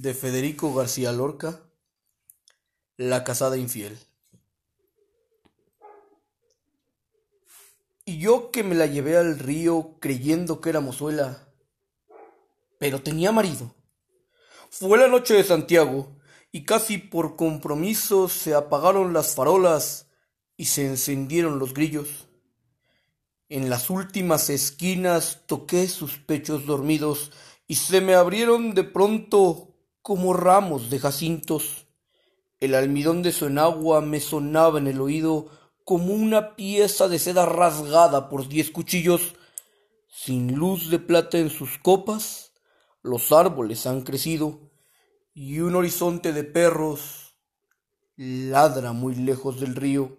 de Federico García Lorca, La casada infiel. Y yo que me la llevé al río creyendo que era mozuela, pero tenía marido. Fue la noche de Santiago y casi por compromiso se apagaron las farolas y se encendieron los grillos. En las últimas esquinas toqué sus pechos dormidos y se me abrieron de pronto como ramos de jacintos. El almidón de su enagua me sonaba en el oído como una pieza de seda rasgada por diez cuchillos. Sin luz de plata en sus copas, los árboles han crecido y un horizonte de perros ladra muy lejos del río.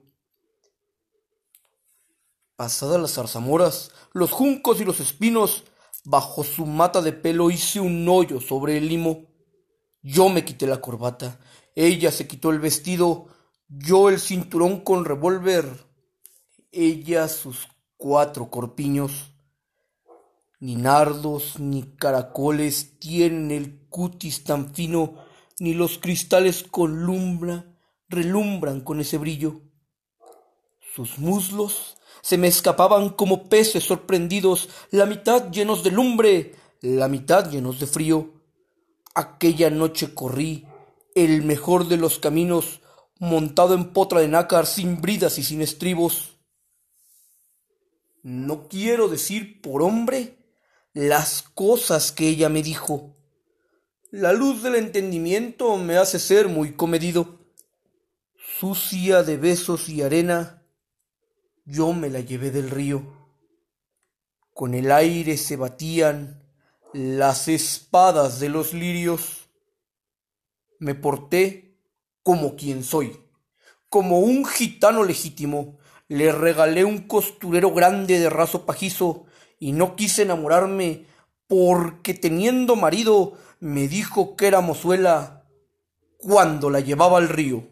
Pasadas las zarzamoras, los juncos y los espinos, bajo su mata de pelo hice un hoyo sobre el limo. Yo me quité la corbata, ella se quitó el vestido, yo el cinturón con revólver, ella sus cuatro corpiños. Ni nardos ni caracoles tienen el cutis tan fino, ni los cristales con lumbra relumbran con ese brillo. Sus muslos se me escapaban como peces sorprendidos, la mitad llenos de lumbre, la mitad llenos de frío. Aquella noche corrí el mejor de los caminos, montado en potra de nácar, sin bridas y sin estribos. No quiero decir por hombre las cosas que ella me dijo. La luz del entendimiento me hace ser muy comedido. Sucia de besos y arena, yo me la llevé del río. Con el aire se batían las espadas de los lirios. Me porté como quien soy, como un gitano legítimo. Le regalé un costurero grande de raso pajizo y no quise enamorarme porque teniendo marido me dijo que era mozuela cuando la llevaba al río.